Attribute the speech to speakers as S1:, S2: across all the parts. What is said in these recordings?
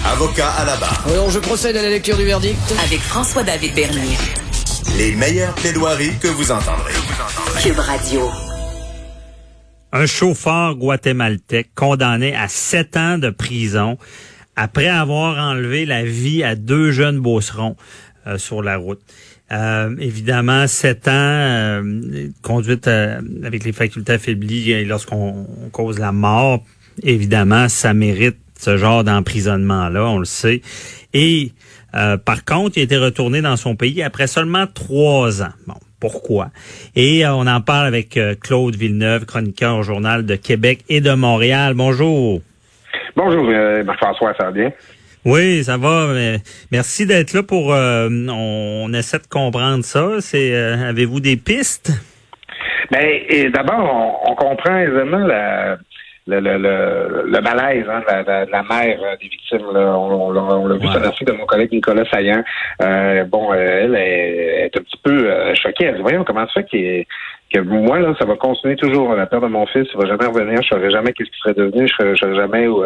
S1: Avocat à la barre.
S2: Alors, je procède à la lecture du verdict.
S3: Avec François-David Bernier.
S1: Les meilleures plaidoiries que vous entendrez.
S3: Cube Radio.
S4: Un chauffeur guatémaltèque condamné à sept ans de prison après avoir enlevé la vie à deux jeunes beaucerons euh, sur la route. Euh, évidemment, sept ans, euh, conduite euh, avec les facultés affaiblies et lorsqu'on on cause la mort, évidemment, ça mérite ce genre d'emprisonnement-là, on le sait. Et par contre, il a été retourné dans son pays après seulement trois ans. Bon, pourquoi? Et on en parle avec Claude Villeneuve, chroniqueur au Journal de Québec et de Montréal. Bonjour.
S5: Bonjour, Marc-François, ça va bien?
S4: Oui, ça va. Merci d'être là pour. Euh, on, essaie de comprendre ça. C'est euh, avez-vous des pistes?
S5: Ben, d'abord, on, comprend aisément la, le, le, le, le, malaise hein, de, la, de, la, mère euh, des victimes. Là. On, on, l'a vu ouais. sur de mon collègue Nicolas Saillant. Euh, bon, elle est, un petit peu choquée. Elle dit, voyons, comment ça fait que moi, là, ça va continuer toujours. La peur de mon fils, il va jamais revenir. Je ne saurais jamais qu'est-ce qu'il serait devenu. Je ne saurais jamais où,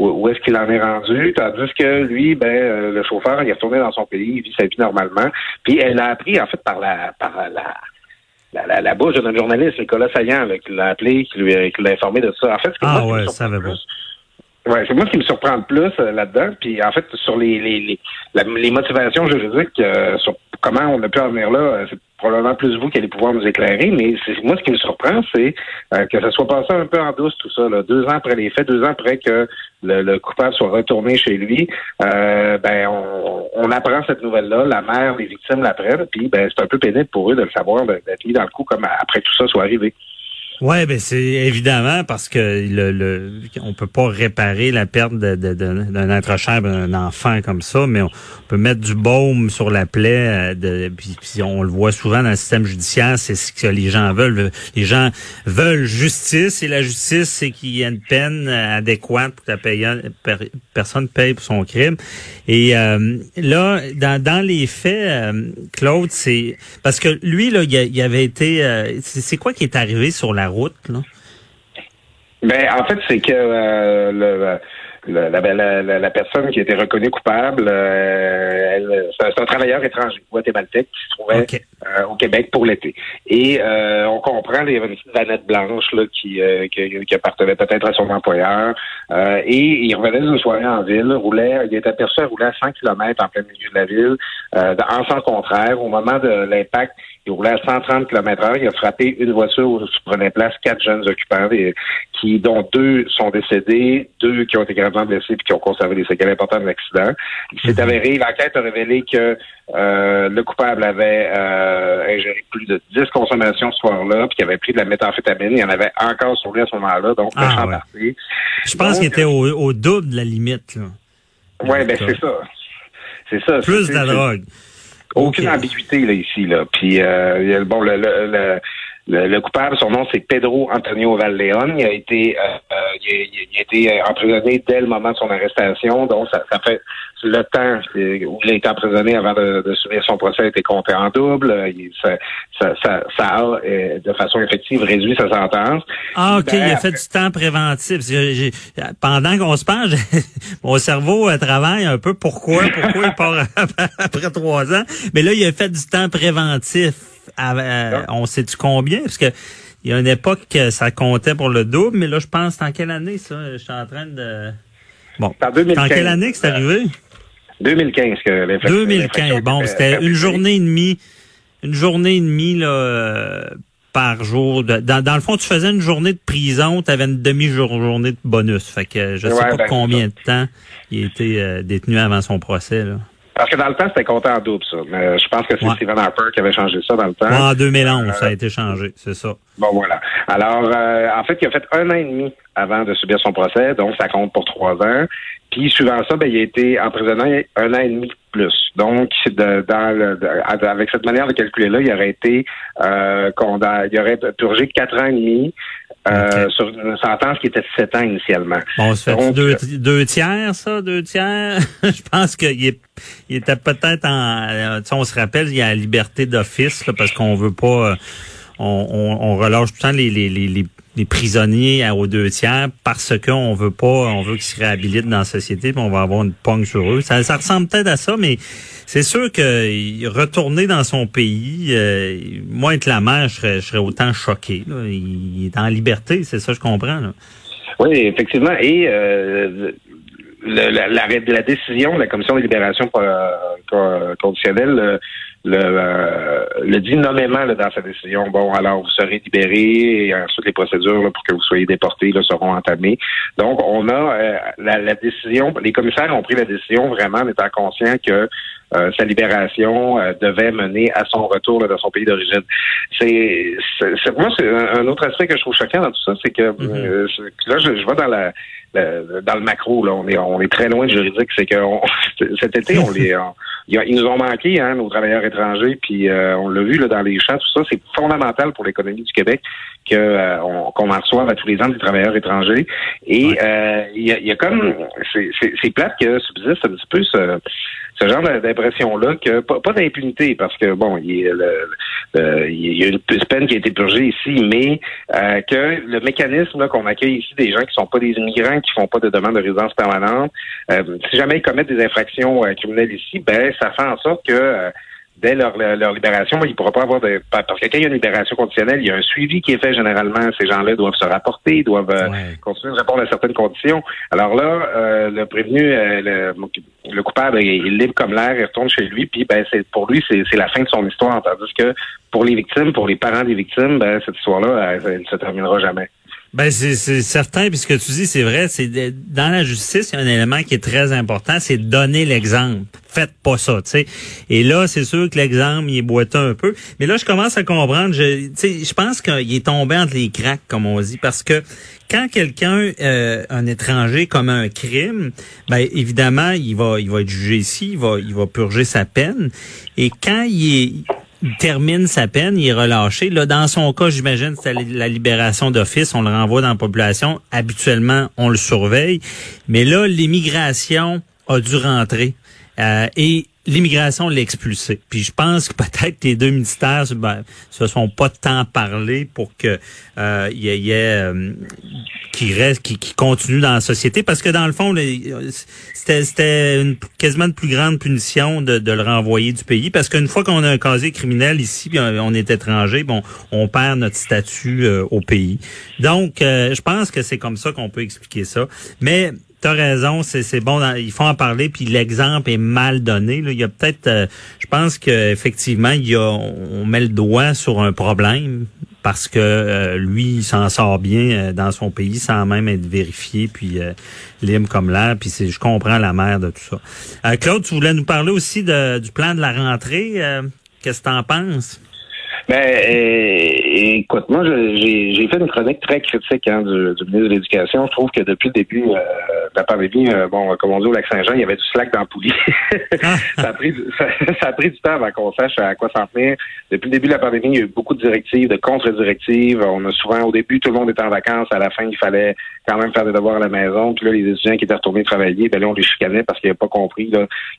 S5: où, est-ce qu'il en est rendu, tandis que lui, ben, euh, le chauffeur, il est retourné dans son pays, il vit sa vie normalement. Puis elle a appris, en fait, par la par la la, la, la bouche de notre journaliste, Nicolas Saillant, qui l'a appelé, qui lui qui l'a informé de ça. En fait,
S4: ah ouais, ça va
S5: Ouais, c'est moi qui me surprend le plus euh, là-dedans. Puis en fait, sur les les, les, les motivations juridiques, euh, sur comment on a pu en venir là, c'est probablement plus vous qui allez pouvoir nous éclairer, mais moi ce qui me surprend, c'est euh, que ça soit passé un peu en douce tout ça, là, deux ans après les faits, deux ans après que le, coupable soit retourné chez lui, euh, ben on, on, apprend cette nouvelle-là, la mère, les victimes l'apprennent, puis ben c'est un peu pénible pour eux de le savoir, d'être mis dans le coup comme après tout ça soit arrivé.
S4: Ouais, ben c'est évidemment parce que le, le on peut pas réparer la perte d'un de, de, être cher, d'un enfant comme ça, mais on peut mettre du baume sur la plaie. Euh, de, puis, on le voit souvent dans le système judiciaire, c'est ce que les gens veulent. Les gens veulent justice et la justice, c'est qu'il y ait une peine adéquate pour que la personne paye pour son crime. Et euh, là, dans, dans les faits, euh, Claude, c'est parce que lui là, il, avait été. c'est quoi qui est arrivé sur la route, là?
S5: Ben, en fait, c'est que euh, le, ben, la, la, la, personne qui a été reconnue coupable, euh, c'est un travailleur étranger, guatémaltèque, qui se trouvait euh, au Québec pour l'été. Et euh, on comprend, il y avait une petite vanette blanche là, qui, qui, qui, appartenait peut-être à son employeur. et il revenait d'une soirée en ville, roulait, il était aperçu à rouler à 100 km en plein milieu de la ville, en sens contraire. Au moment de l'impact, il roulait à 130 km heure. Il a frappé une voiture où se prenaient place quatre jeunes occupants, qui, dont deux sont décédés, deux qui ont été gravement blessés puis qui ont conservé des séquelles importantes de l'accident. Il s'est mhm. avéré, l'enquête a révélé que euh, le coupable avait euh, ingéré plus de 10 consommations ce soir-là, puis qu'il avait pris de la méthamphétamine. Il y en avait encore sur lui à ce moment-là, donc ah,
S4: ouais. Je pense qu'il était au, au, double de la limite.
S5: Oui, ben c'est ça. C'est ça.
S4: Plus de la drogue.
S5: Aucune ambiguïté là ici là. Puis euh, bon le, le, le, le, coupable, son nom c'est Pedro Antonio Valleon. Il a été euh, euh il, a, été emprisonné dès le moment de son arrestation. Donc ça, ça fait le temps où il a été emprisonné avant de, de subir son procès a été compté en double. Il, ça, ça, ça, ça, a euh, de façon effective réduit sa sentence.
S4: Ah ok, il a fait du temps préventif. pendant qu'on se parle, mon cerveau euh, travaille un peu. Pourquoi? Pourquoi il part après trois ans? Mais là il a fait du temps préventif. Euh, on sait-tu combien? Parce que il y a une époque que ça comptait pour le double, mais là, je pense, en quelle année, ça? Je suis en train de... Bon. En, quelle année que c'est arrivé?
S5: 2015 que
S4: 2015. Bon, c'était une journée et demie, une journée et demie, là, euh, par jour. Dans, dans, le fond, tu faisais une journée de prison, tu avais une demi-journée de bonus. Fait que je sais pas ben, combien de temps il a été euh, détenu avant son procès, là.
S5: Parce que dans le temps, c'était compté en double, ça. Mais je pense que c'est Stephen Harper qui avait changé ça dans le temps.
S4: en 2011, ça a été changé, c'est ça.
S5: Bon, voilà. Alors, euh, en fait, il a fait un an et demi avant de subir son procès, donc ça compte pour trois ans. Puis, suivant ça, ben, il a été emprisonné un an et demi plus. Donc, de, dans le, avec cette manière de calculer-là, il aurait été euh, il aurait purgé quatre ans et demi euh, sur une sentence qui était de 7 ans initialement.
S4: Bon, ça fait deux, deux, tiers, ça, deux tiers? Je pense qu'il est, il était peut-être en, euh, on se rappelle, il y a la liberté d'office, parce qu'on veut pas, euh, on, on, relâche tout le temps les, les, les, des prisonniers aux deux tiers parce qu'on veut pas, on veut qu'ils se réhabilitent dans la société, puis on va avoir une pogne sur eux. Ça, ça ressemble peut-être à ça, mais c'est sûr que retourner dans son pays, euh, moi être la mère, je serais, autant choqué. Il, est en liberté, c'est ça, je comprends.
S5: Oui, effectivement. Et euh, la, décision de la commission de libération euh, conditionnelle le, euh, le dit nommément dans sa décision. Bon, alors vous serez libéré et ensuite les procédures pour que vous soyez déporté là, seront entamées. Donc, on a euh, la, la, décision, les commissaires ont pris la décision vraiment en étant conscients que euh, sa libération devait mener à son retour dans son pays d'origine. C'est, moi, c'est un, autre aspect que je trouve choquant dans tout ça, c'est que mm-hmm. là, je, je vais dans la dans le macro, là, on est on est très loin du juridique. C'est que cet été, on les ils nous ont manqué, hein, nos travailleurs étrangers, puis euh, on l'a vu là, dans les champs, tout ça, c'est fondamental pour l'économie du Québec que euh, qu'on en reçoive à tous les ans des travailleurs étrangers. Et euh, il y, a, y, a, comme c'est plate que subsiste un petit peu ce, ce genre d'impression-là que pas, d'impunité, parce que bon, il a il y a une peine qui a été purgée ici, mais euh, que le mécanisme qu'on accueille ici des gens qui sont pas des immigrants, qui font pas de demande de résidence permanente, euh, si jamais ils commettent des infractions euh, criminelles ici, ben ça fait en sorte que dès leur, leur libération, ils ne pourront pas avoir de... Parce que quand il y a une libération conditionnelle, il y a un suivi qui est fait généralement. Ces gens-là doivent se rapporter, doivent euh, continuer de répondre à certaines conditions. Alors là, euh, le prévenu, euh, le, coupable est, libre comme l'air, il retourne chez lui, puis ben c'est pour lui, c'est la fin de son histoire. Tandis que pour les victimes, pour les parents des victimes, ben cette histoire-là, elle ne se terminera jamais.
S4: Ben c'est certain, puisque tu dis, c'est vrai, c'est dans la justice, il y a un élément qui est très important, c'est donner l'exemple. Faites pas ça, tu sais. Et là, c'est sûr que l'exemple, il est boiteux un peu. Mais là, je commence à comprendre. Je, je pense qu'il est tombé entre les cracks, comme on dit, parce que quand quelqu'un, euh, un étranger, commet un crime, ben évidemment, il va, il va être jugé ici, il va, il va purger sa peine. Et quand il est termine sa peine, il est relâché. Là, dans son cas, j'imagine, c'est la libération d'office, on le renvoie dans la population. Habituellement, on le surveille. Mais là, l'immigration a dû rentrer. Euh, et l'immigration l'a expulsé. Puis je pense que peut-être les deux ministères ben, se sont pas tant parlé pour que euh, y ait, euh, qui reste, qui, continue dans la société, parce que dans le fond, c'était une, quasiment une plus grande punition de, de le renvoyer du pays, parce qu'une fois qu'on a un casier criminel ici, on est étranger, bon, on perd notre statut euh, au pays. Donc, je pense que c'est comme ça qu'on peut expliquer ça. Mais T'as raison, c'est bon, il faut en parler, puis l'exemple est mal donné. Là. Il y a peut-être, euh, je pense qu'effectivement, on met le doigt sur un problème parce que euh, lui, il s'en sort bien euh, dans son pays sans même être vérifié, puis libre comme l'air, puis je comprends la mère de tout ça. Claude, tu voulais nous parler aussi du plan de la rentrée. Qu'est-ce que tu en penses?
S5: Ben, euh, écoute, moi, j'ai fait une chronique très critique hein, du, du, ministre de l'Éducation. Je trouve que depuis le début euh, de la pandémie, euh, bon, comme on dit au Lac-Saint-Jean, il y avait du slack dans le poulie. ça, a pris, ça, a pris du temps avant qu'on sache à quoi s'en tenir. Depuis le début de la pandémie, il y a eu beaucoup de directives, de contre-directives. On a souvent, au début, tout le monde était en vacances. À la fin, il fallait quand même faire des devoirs à la maison. Puis là, les étudiants qui étaient retournés travailler, ben là, on les chicanait parce qu'ils n'avaient pas compris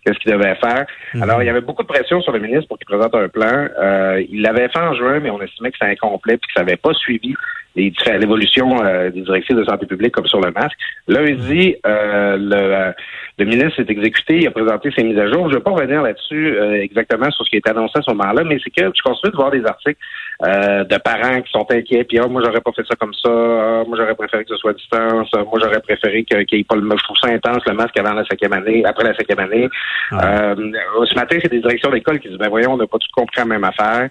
S5: qu'est-ce qu'ils devaient faire. Mhm. Alors, il y avait beaucoup de pression sur le ministre pour qu'il présente un plan. Euh, il l'avait fait en juin, mais on estimait que c'était incomplet puis que ça n'avait pas suivi l'évolution euh, des directives de santé publique comme sur le masque. Lundi, euh, le, le ministre s'est exécuté, il a présenté ses mises à jour. Je ne vais pas revenir là-dessus euh, exactement sur ce qui est annoncé à ce moment-là, mais c'est que je continue de voir des articles euh, de parents qui sont inquiets, puis ah, moi j'aurais pas fait ça comme ça, ah, moi j'aurais préféré que ce soit à distance, ah, moi j'aurais préféré qu'il n'y ait pas le je trouve ça intense le masque avant la cinquième année, après la cinquième année. Euh, ce matin, c'est des directions d'école qui disent ben voyons, on n'a pas tout compris la même affaire.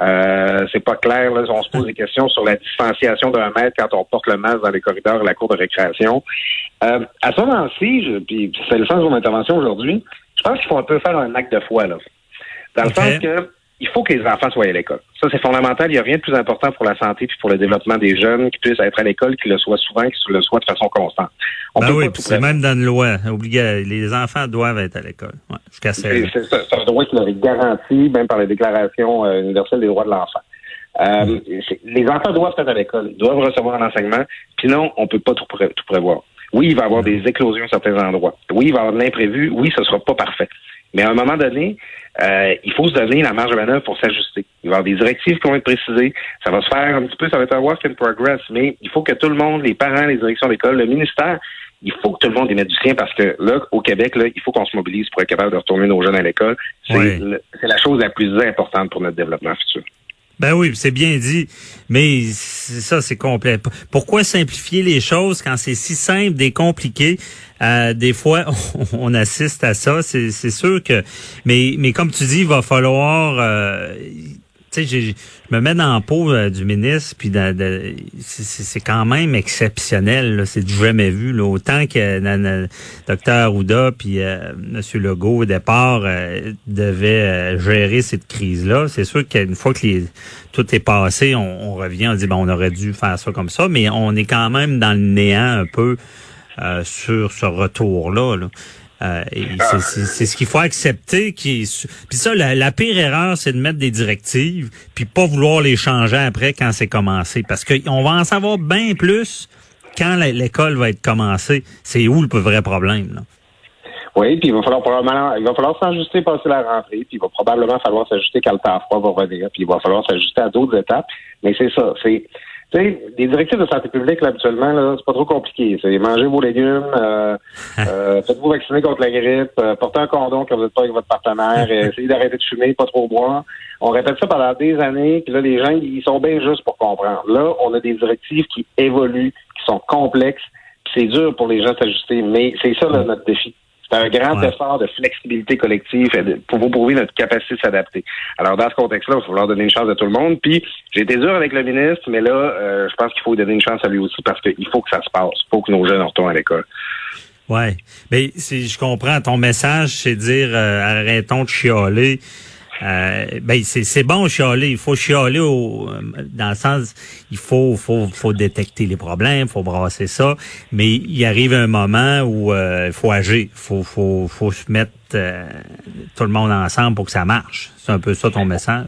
S5: Euh, c'est pas clair, là, on se pose des questions sur la distanciation d'un mètre quand on porte le masque dans les corridors de la cour de récréation. Euh, à ce moment-ci, puis c'est le sens de mon intervention aujourd'hui, je pense qu'il faut un peu faire un acte de foi, là. Dans le sens que il faut que les enfants soient à l'école. Ça, c'est fondamental. Il n'y a rien de plus important pour la santé et pour le développement des jeunes qui puissent être à l'école, qu'ils le soient souvent, qu'ils le soient de façon constante.
S4: On ben oui, c'est même dans une loi. Obligé, les enfants doivent être à l'école. Ouais, jusqu'à C'est
S5: un droit qui leur est garanti, même par la Déclaration euh, universelle des droits de l'enfant. Euh. Les enfants doivent être à l'école, doivent recevoir un enseignement, sinon on peut pas tout, tout prévoir. Oui, il va y avoir des éclosions à certains endroits. Oui, il va y avoir de l'imprévu. Oui, ce sera pas parfait. Mais à un moment donné, euh, il faut se donner la marge de manœuvre pour s'ajuster. Il va y avoir des directives qui vont être précisées. Ça va se faire un petit peu, ça va être un work in progress, mais il faut que tout le monde, les parents, les directions d'école, le ministère, il faut que tout le monde y mette du sien parce que là, au Québec, là, il faut qu'on se mobilise pour être capable de retourner nos jeunes à l'école. C'est la chose la plus importante pour notre développement futur.
S4: Ben oui, c'est bien dit, mais ça, c'est complet. Pourquoi simplifier les choses quand c'est si simple et compliqué? Euh, des fois, on, assiste à ça, c'est sûr que... Mais, mais comme tu dis, il va falloir... Euh, tu sais, je me mets dans la peau euh, du ministre, puis c'est quand même exceptionnel. C'est jamais vu. Là. Autant que euh, docteur Arruda puis euh, M. Legault, au départ, euh, devait gérer cette crise-là. C'est sûr qu'une fois que les, tout est passé, on, revient, on dit, bon, on aurait dû faire ça comme ça, mais on est quand même dans le néant un peu sur ce retour-là. Là. Euh, c'est ce qu'il faut accepter. Qui Puis ça, la, pire erreur, c'est de mettre des directives, puis pas vouloir les changer après quand c'est commencé. Parce qu'on va en savoir bien plus quand l'école va être commencée. C'est où le vrai problème. Là?
S5: Oui, puis il va falloir probablement, il va falloir s'ajuster passer la rentrée, puis il va probablement falloir s'ajuster quand le temps froid va revenir, puis il va falloir s'ajuster à d'autres étapes. Mais c'est ça, c'est tu sais, les directives de santé publique, là, habituellement, là, c'est pas trop compliqué. C'est manger vos légumes, euh, euh, faites-vous vacciner contre la grippe, euh, portez un condom quand vous n'êtes pas avec votre partenaire, et essayez d'arrêter de fumer, pas trop boire. On répète ça pendant des années, puis là, les gens, ils sont bien justes pour comprendre. Là, on a des directives qui évoluent, qui sont complexes, puis c'est dur pour les gens s'ajuster, mais c'est ça notre défi. C'est un grand effort de flexibilité collective pour vous prouver notre capacité de s'adapter. Alors, dans ce contexte-là, il va falloir donner une chance à tout le monde. Puis, j'ai été dur avec le ministre, mais là, euh, je pense qu'il faut donner une chance à lui aussi parce qu'il faut que ça se passe. Il faut que nos jeunes retournent à l'école.
S4: Ouais, mais si je comprends ton message, c'est dire euh, arrêtons de chialer. Euh, ben c'est bon chialer, il faut chialer au, dans le sens il faut faut faut détecter les problèmes, faut brasser ça, mais il arrive un moment où euh, il faut agir, faut faut faut se mettre euh, tout le monde ensemble pour que ça marche. C'est un peu ça ton message?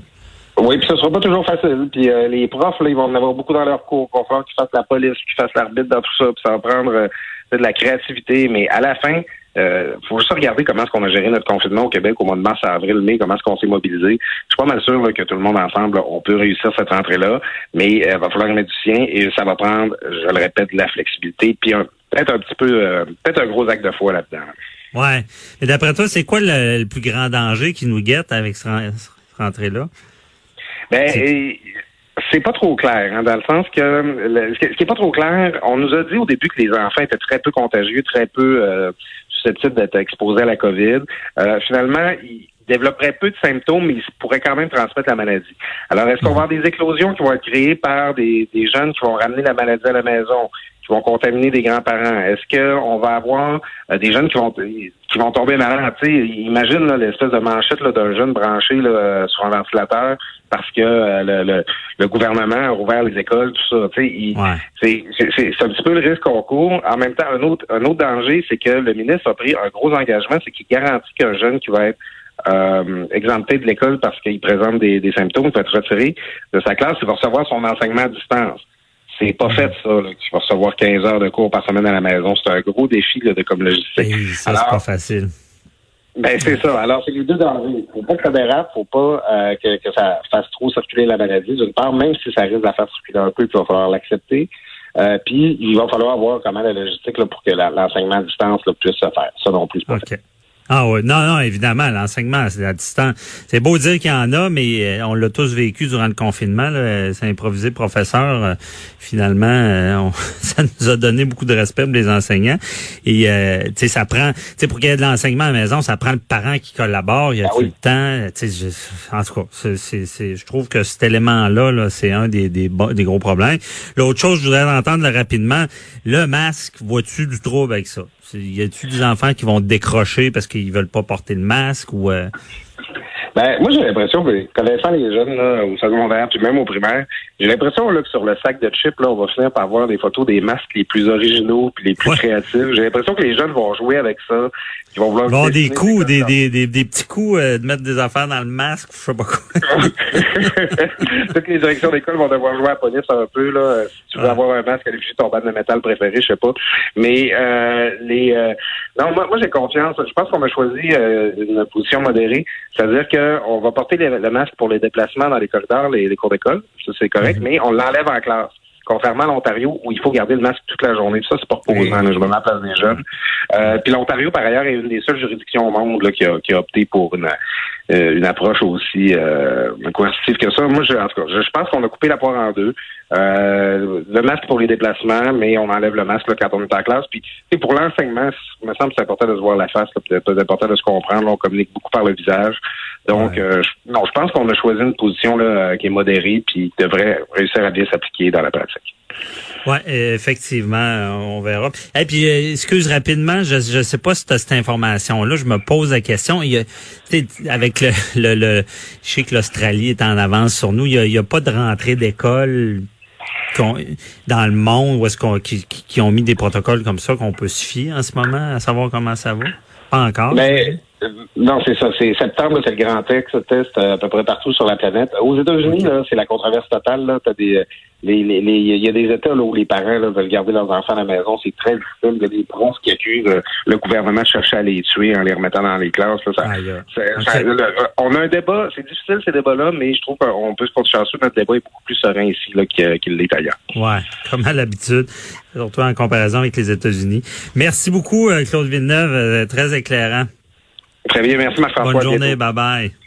S5: Oui, puis ce sera pas toujours facile. Puis les profs, là, ils vont en avoir beaucoup dans leur cours. Va falloir qu'ils fassent la police, qu'ils fassent l'arbitre dans tout ça, puis ça va prendre de la créativité. Mais à la fin, euh, faut juste regarder comment est-ce qu'on a géré notre confinement au Québec au mois de mars, avril, mai, comment est-ce qu'on s'est mobilisé. Je suis pas mal sûr que tout le monde ensemble, on peut réussir cette rentrée-là, mais il euh, va falloir mettre du sien et ça va prendre, je le répète, de la flexibilité, puis peut-être un petit peu, euh, peut-être un gros acte de foi là-dedans.
S4: Ouais. Et d'après toi, c'est quoi le, plus grand danger qui nous guette avec cette rentrée-là?
S5: Ben, c'est pas trop clair, hein, dans le sens que ce qui est pas trop clair, on nous a dit au début que les enfants étaient très peu contagieux, très peu euh, susceptibles d'être exposés à la COVID. Euh, finalement, ils développeraient peu de symptômes, mais ils pourraient quand même transmettre la maladie. Alors, est-ce qu'on va avoir des éclosions qui vont être créées par des, des jeunes qui vont ramener la maladie à la maison? qui vont contaminer des grands-parents? Est-ce qu'on va avoir euh, des jeunes qui vont qui vont tomber malades? imagine l'espèce de manchette d'un jeune branché là, sur un ventilateur parce que euh, le, le, gouvernement a rouvert les écoles, tout ça. C'est un petit peu le risque qu'on court. En même temps, un autre, un autre danger, c'est que le ministre a pris un gros engagement, c'est qu'il garantit qu'un jeune qui va être euh, exempté de l'école parce qu'il présente des, des symptômes, peut être retiré de sa classe, il va recevoir son enseignement à distance. C'est pas fait, ça. Tu vas recevoir 15 heures de cours par semaine à la maison. C'est un gros défi là, de comme logistique.
S4: ça, c'est pas facile.
S5: Ben, c'est ça. Alors, c'est les deux dangers. Faut pas que ça dérape, faut pas euh, que, que, ça fasse trop circuler la maladie. D'une part, même si ça risque de la faire circuler un peu, il va falloir l'accepter. Euh, puis, il va falloir avoir quand même la logistique là, pour que l'enseignement à distance là, puisse se faire. Ça non plus, c'est pas
S4: ah oui, non, non, évidemment, l'enseignement, c'est à distance. C'est beau dire qu'il y en a, mais euh, on l'a tous vécu durant le confinement. C'est improvisé professeur. Euh, finalement, euh, ça nous a donné beaucoup de respect pour les enseignants. Et tu sais, ça prend, tu sais, pour qu'il y ait de l'enseignement à la maison, ça prend le parent qui collabore. Il y a ah tout le temps. Tu sais, en tout cas, c'est, je trouve que cet élément-là, -là, c'est un des, des, des gros problèmes. L'autre chose, je voudrais entendre rapidement, le masque, vois-tu du trouble avec ça? Y a-tu des enfants qui vont décrocher parce qu'ils veulent pas porter le masque ou euh...
S5: Ben, moi, j'ai l'impression que, connaissant les jeunes là, au secondaire, puis même au primaire, j'ai l'impression là, que sur le sac de chips, là, on va finir par voir des photos des masques les plus originaux puis les plus créatifs. J'ai l'impression que les jeunes vont jouer avec ça.
S4: Ils vont vouloir avoir des coups, des, des, des, des, petits coups euh, de mettre des affaires dans le masque, je sais pas quoi.
S5: Toutes les directions d'école vont devoir jouer à la police un peu. Là. Si tu veux avoir un masque à l'effigie de ton bande de métal préféré, je sais pas. Mais euh, les euh, Non, moi, moi j'ai confiance. Je pense qu'on a choisi euh, une position modérée. C'est-à-dire qu'on va porter le, masque pour les déplacements dans les corridors, les, les cours d'école. Ça, c'est correct, mhm. mais on l'enlève en classe contrairement à l'Ontario où il faut garder le masque toute la journée. Ça, c'est pas reposant. Je me mets à la place des jeunes. Euh, puis l'Ontario, par ailleurs, est une des seules juridictions au monde là, qui, a, qui a opté pour une, euh, une approche aussi euh, coercitive que ça. Moi, je, en tout cas, je, pense qu'on a coupé la poire en deux. Euh, le masque pour les déplacements, mais on enlève le masque là, quand on est en classe. Puis pour l'enseignement, il me semble que c'est important de se voir la face, c'est important de se comprendre. on communique beaucoup par le visage. Donc, euh, non, je pense qu'on a choisi une position là, qui est modérée puis devrait réussir à bien s'appliquer dans la pratique.
S4: Oui, effectivement, on verra. Et puis, euh, excuse rapidement, je ne sais pas si tu as cette information-là, je me pose la question. Il y a, avec le, le, je sais que l'Australie est en avance sur nous, il n'y a, pas de rentrée d'école dans le monde où est-ce qu'on qui, qui, ont mis des protocoles comme ça qu'on peut se fier en ce moment à savoir comment ça va? Pas encore.
S5: Mais, euh, non, c'est ça. C'est septembre, c'est le grand texte, test à peu près partout sur la planète. Aux États-Unis, là, c'est la controverse totale. Là, t'as des, les, les, il y a des États là, où les parents là, veulent garder leurs enfants à la maison. C'est très difficile. Il y a des pros qui accusent euh, le gouvernement de chercher à les tuer en les remettant dans les classes. Là, ça, on a un débat. C'est difficile ces débats-là, mais je trouve qu'on peut se porter chanceux. Notre débat est beaucoup plus serein ici là, qu'il l'est ailleurs.
S4: Ouais, comme à l'habitude, surtout en comparaison avec les États-Unis. Merci beaucoup, euh, Claude Villeneuve, très éclairant.
S5: Très bien, merci, Marc-François.
S4: Bonne journée, bye bye.